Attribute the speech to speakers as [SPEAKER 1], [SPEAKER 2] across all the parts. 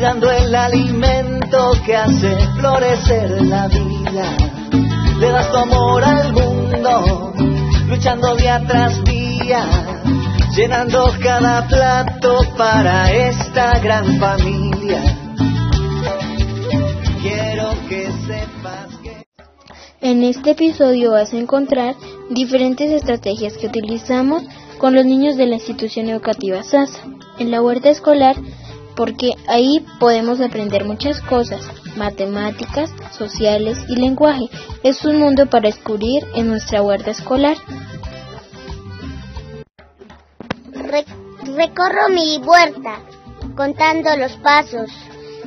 [SPEAKER 1] cuidando el alimento que hace florecer la vida. Le das tu amor al mundo, luchando día tras día, llenando cada plato para esta gran familia. Quiero que sepas que...
[SPEAKER 2] En este episodio vas a encontrar diferentes estrategias que utilizamos con los niños de la institución educativa SASA en la huerta escolar porque ahí podemos aprender muchas cosas, matemáticas, sociales y lenguaje. Es un mundo para descubrir en nuestra huerta escolar.
[SPEAKER 3] recorro mi huerta, contando los pasos,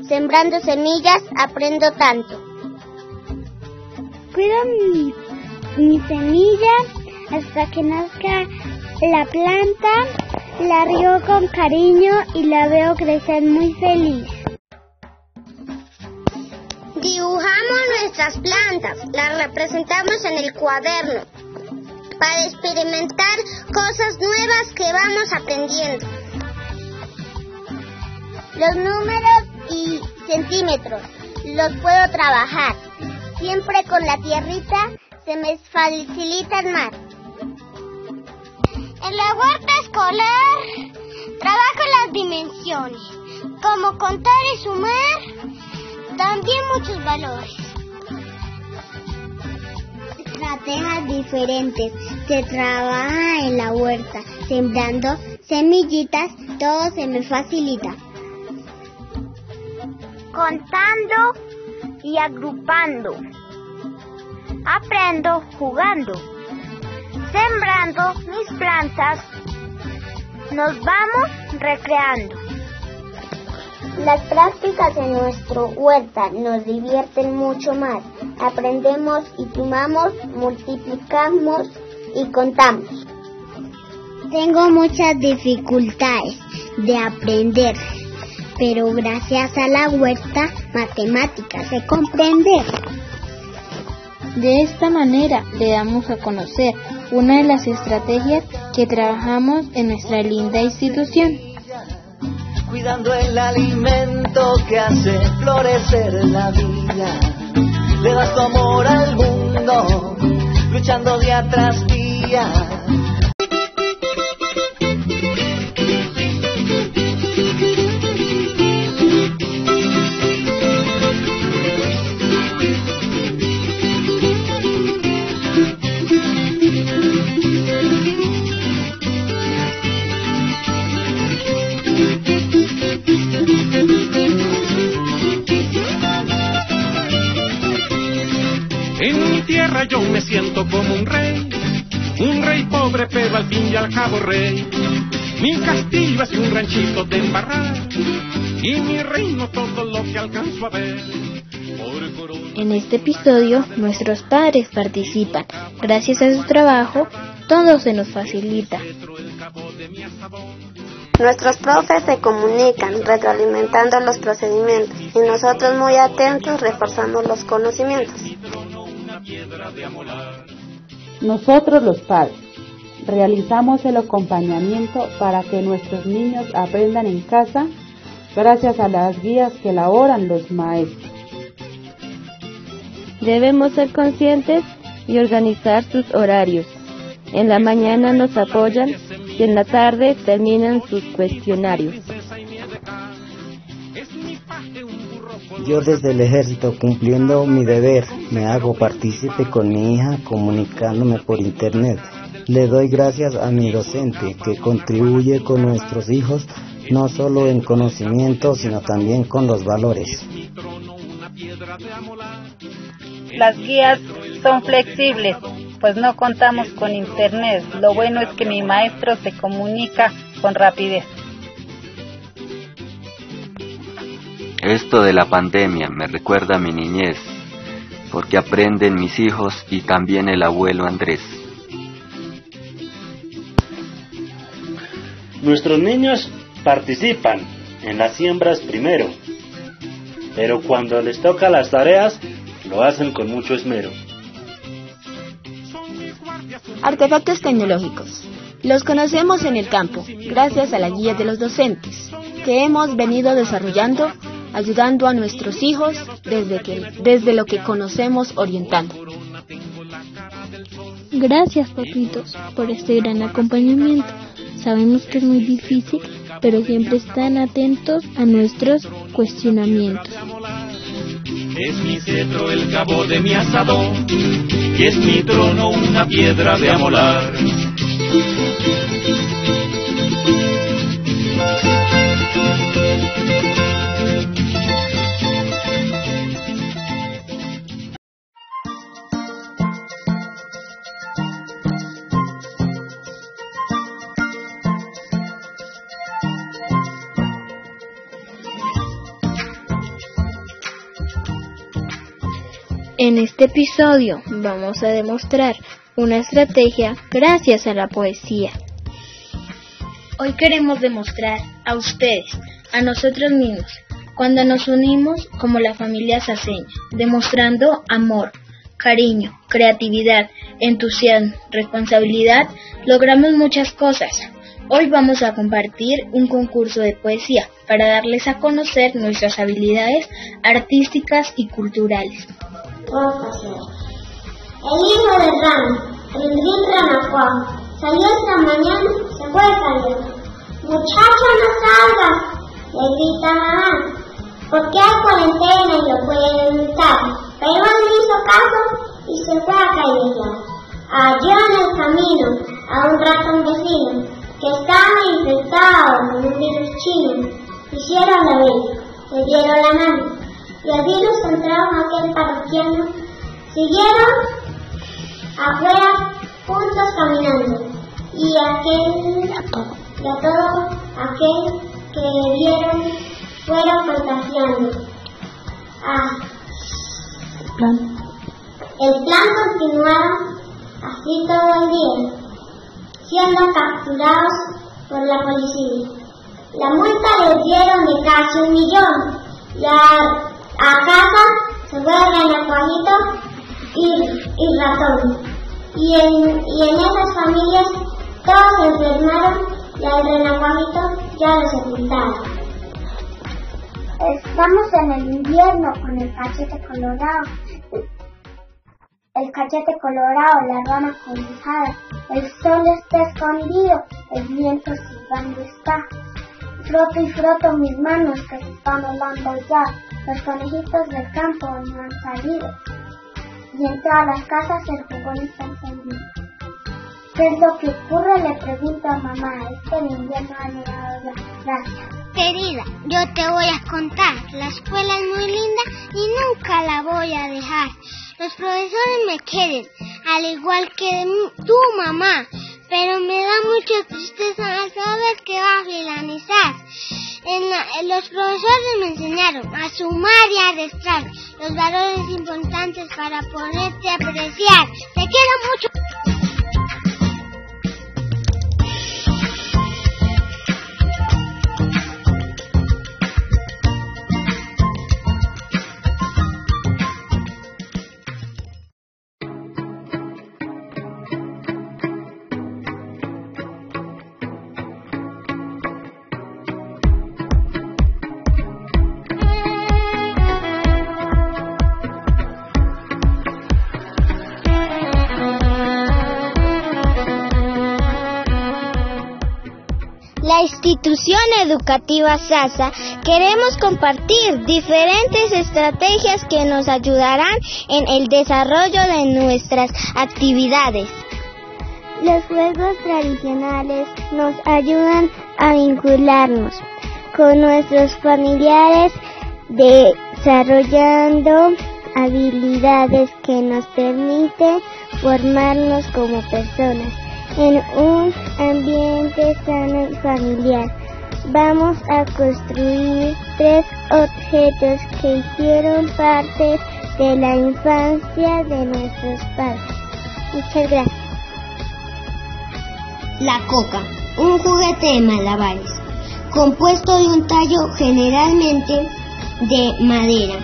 [SPEAKER 3] sembrando semillas, aprendo tanto.
[SPEAKER 4] Cuido mi, mi semilla hasta que nazca la planta, la río con cariño y la veo crecer muy feliz.
[SPEAKER 3] Dibujamos nuestras plantas, las representamos en el cuaderno para experimentar cosas nuevas que vamos aprendiendo. Los números y centímetros los puedo trabajar. Siempre con la tierrita se me facilitan más. En la huerta escolar trabajo las dimensiones, como contar y sumar, también muchos valores. Estrategias diferentes. Se trabaja en la huerta, sembrando semillitas, todo se me facilita. Contando y agrupando. Aprendo jugando sembrando mis plantas, nos vamos recreando. Las prácticas en nuestro huerta nos divierten mucho más. Aprendemos y sumamos, multiplicamos y contamos. Tengo muchas dificultades de aprender, pero gracias a la huerta matemáticas se comprende.
[SPEAKER 2] De esta manera le damos a conocer una de las estrategias que trabajamos en nuestra linda institución.
[SPEAKER 1] Cuidando el alimento que hace florecer la vida, le das tu amor al mundo, luchando día tras día
[SPEAKER 5] yo me siento como un rey, un rey pobre pero al fin y al cabo rey. Mi castillo es un ranchito de embarrar y mi reino todo lo que alcanzo a ver.
[SPEAKER 2] En este episodio nuestros padres participan. Gracias a su trabajo todo se nos facilita.
[SPEAKER 3] Nuestros profes se comunican retroalimentando los procedimientos y nosotros muy atentos reforzando los conocimientos.
[SPEAKER 6] Nosotros los padres realizamos el acompañamiento para que nuestros niños aprendan en casa gracias a las guías que elaboran los maestros.
[SPEAKER 7] Debemos ser conscientes y organizar sus horarios. En la mañana nos apoyan y en la tarde terminan sus cuestionarios.
[SPEAKER 8] Yo desde el ejército, cumpliendo mi deber, me hago partícipe con mi hija comunicándome por internet. Le doy gracias a mi docente que contribuye con nuestros hijos no solo en conocimiento, sino también con los valores.
[SPEAKER 9] Las guías son flexibles, pues no contamos con internet. Lo bueno es que mi maestro se comunica con rapidez.
[SPEAKER 10] Esto de la pandemia me recuerda a mi niñez, porque aprenden mis hijos y también el abuelo Andrés.
[SPEAKER 11] Nuestros niños participan en las siembras primero, pero cuando les toca las tareas, lo hacen con mucho esmero.
[SPEAKER 12] Artefactos tecnológicos. Los conocemos en el campo, gracias a la guía de los docentes, que hemos venido desarrollando, ayudando a nuestros hijos desde, que, desde lo que conocemos orientando.
[SPEAKER 2] Gracias, papitos, por este gran acompañamiento. Sabemos que es muy difícil, pero siempre están atentos a nuestros cuestionamientos.
[SPEAKER 5] Es mi cetro el cabo de mi asadón, y es mi trono una piedra de amolar.
[SPEAKER 2] En este episodio vamos a demostrar una estrategia gracias a la poesía. Hoy queremos demostrar a ustedes, a nosotros mismos, cuando nos unimos como la familia saseña, demostrando amor, cariño, creatividad, entusiasmo, responsabilidad, logramos muchas cosas. Hoy vamos a compartir un concurso de poesía para darles a conocer nuestras habilidades artísticas y culturales.
[SPEAKER 3] El hijo del ramo, el rin ranacuá, salió esta mañana, se fue cayendo. Muchacho, no salgas, le grita mamá, porque hay cuarentena y lo puede evitar. Pero él no hizo caso y se fue a callejear. Halló en el camino a un ratón vecino que estaba infectado con un virus chino. Hicieron la vida, le dieron la mano y virus entraron aquel parroquiano. Siguieron afuera juntos caminando y aquel y a todo aquel que vieron fueron contagiando. Ah, el plan continuaba así todo el día, siendo capturados por la policía. La multa les dieron de casi un millón y a, a casa se fue el renacuajito y, y ratón. Y en, esas familias todos se enfermaron y al renacuajito ya lo sepultaron. Estamos en el invierno con el cachete colorado. El cachete colorado, la rama congelada. El sol está escondido, el viento silbando está. Froto y froto mis manos que están helando ya. Los conejitos del campo no han salido. Y en todas las casas el fogón está encendido. ¿Qué es lo que ocurre? Le pregunto a mamá. Este invierno ha llegado ya. Gracias. Querida, yo te voy a contar. La escuela es muy linda y nunca la voy a dejar. Los profesores me quieren, al igual que tu mamá, pero me da mucha tristeza saber que va a filanizar. En los profesores me enseñaron a sumar y a restar los valores importantes para poderte apreciar. Te quiero mucho. Institución educativa SASA queremos compartir diferentes estrategias que nos ayudarán en el desarrollo de nuestras actividades. Los juegos tradicionales nos ayudan a vincularnos con nuestros familiares desarrollando habilidades que nos permiten formarnos como personas en un ambiente sano y familiar. Vamos a construir tres objetos que hicieron parte de la infancia de nuestros padres. Muchas gracias. La coca, un juguete de malabares, compuesto de un tallo generalmente de madera,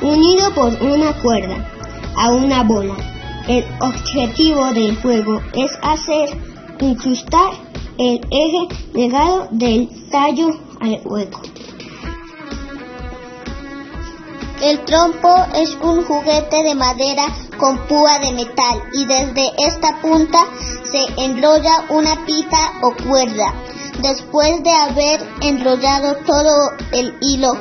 [SPEAKER 3] unido por una cuerda a una bola. El objetivo del juego es hacer incrustar el eje llegado del tallo al hueco.
[SPEAKER 4] El trompo es un juguete de madera con púa de metal y desde esta punta se enrolla una pita o cuerda. Después de haber enrollado todo el hilo,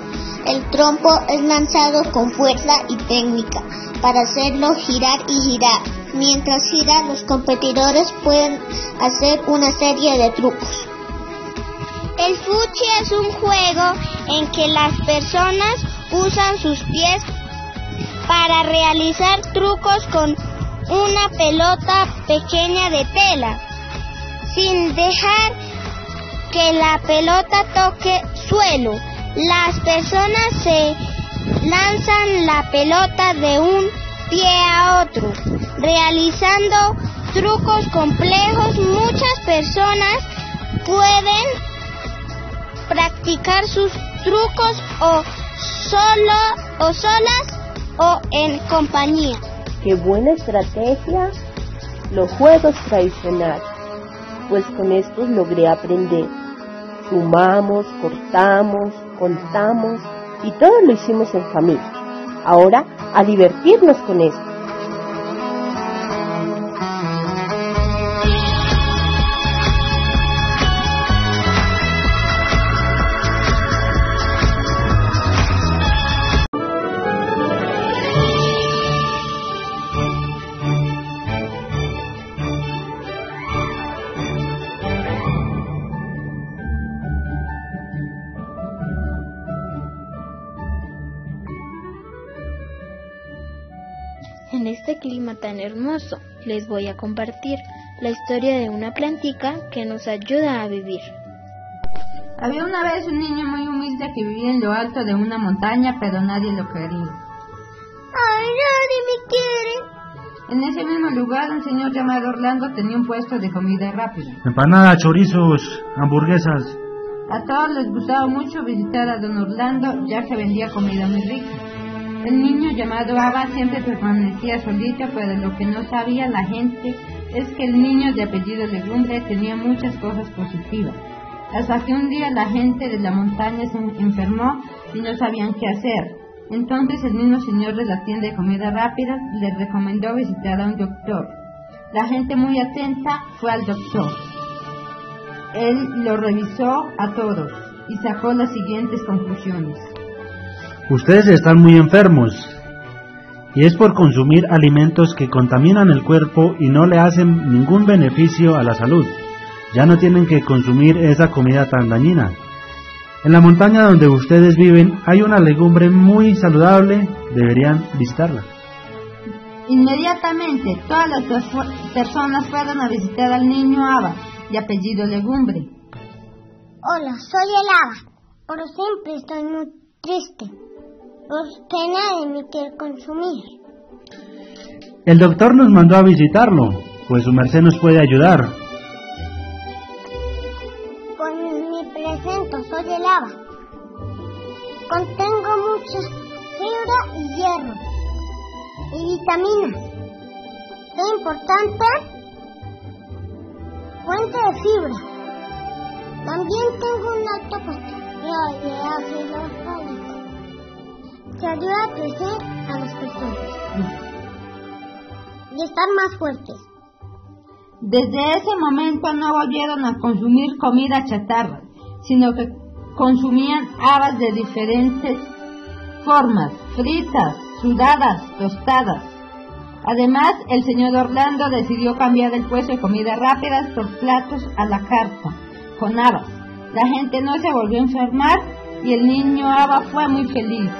[SPEAKER 4] el trompo es lanzado con fuerza y técnica para hacerlo girar y girar. Mientras gira, los competidores pueden hacer una serie de trucos.
[SPEAKER 3] El fuchi es un juego en que las personas usan sus pies para realizar trucos con una pelota pequeña de tela, sin dejar que la pelota toque suelo. Las personas se lanzan la pelota de un pie a otro, realizando trucos complejos. Muchas personas pueden practicar sus trucos o solo o solas o en compañía.
[SPEAKER 7] Qué buena estrategia los juegos tradicionales, pues con estos logré aprender. Sumamos, cortamos, contamos y todo lo hicimos en familia. Ahora a divertirnos con esto.
[SPEAKER 2] En este clima tan hermoso les voy a compartir la historia de una plantica que nos ayuda a vivir.
[SPEAKER 13] Había una vez un niño muy humilde que vivía en lo alto de una montaña, pero nadie lo quería.
[SPEAKER 3] ¡Ay, nadie me quiere!
[SPEAKER 13] En ese mismo lugar, un señor llamado Orlando tenía un puesto de comida rápida.
[SPEAKER 14] Empanadas, chorizos, hamburguesas.
[SPEAKER 13] A todos les gustaba mucho visitar a don Orlando, ya que vendía comida muy rica. El niño llamado Aba siempre permanecía solito, pero lo que no sabía la gente es que el niño de apellido Legumbre tenía muchas cosas positivas. Hasta que un día la gente de la montaña se enfermó y no sabían qué hacer. Entonces el mismo señor de la tienda de comida rápida le recomendó visitar a un doctor. La gente muy atenta fue al doctor. Él lo revisó a todos y sacó las siguientes conclusiones.
[SPEAKER 14] Ustedes están muy enfermos y es por consumir alimentos que contaminan el cuerpo y no le hacen ningún beneficio a la salud. Ya no tienen que consumir esa comida tan dañina. En la montaña donde ustedes viven hay una legumbre muy saludable, deberían visitarla.
[SPEAKER 13] Inmediatamente todas las personas fueron a visitar al niño Aba, de apellido Legumbre.
[SPEAKER 3] Hola, soy el Aba, pero siempre estoy muy triste, porque nadie me quiere consumir.
[SPEAKER 14] El doctor nos mandó a visitarlo, pues su merced nos puede ayudar.
[SPEAKER 3] Con mi presento, soy el Aba. Contengo mucha fibra y hierro y vitaminas. Qué importante fuente de fibra. También tengo un alto de ácido fólico que ayuda a crecer a las personas y estar más fuertes.
[SPEAKER 13] Desde ese momento no volvieron a consumir comida chatarra, sino que consumían habas de diferentes formas, fritas, sudadas, tostadas. Además, el señor Orlando decidió cambiar el puesto de comida rápidas por platos a la carta, con habas. La gente no se volvió a enfermar y el niño Aba fue muy feliz.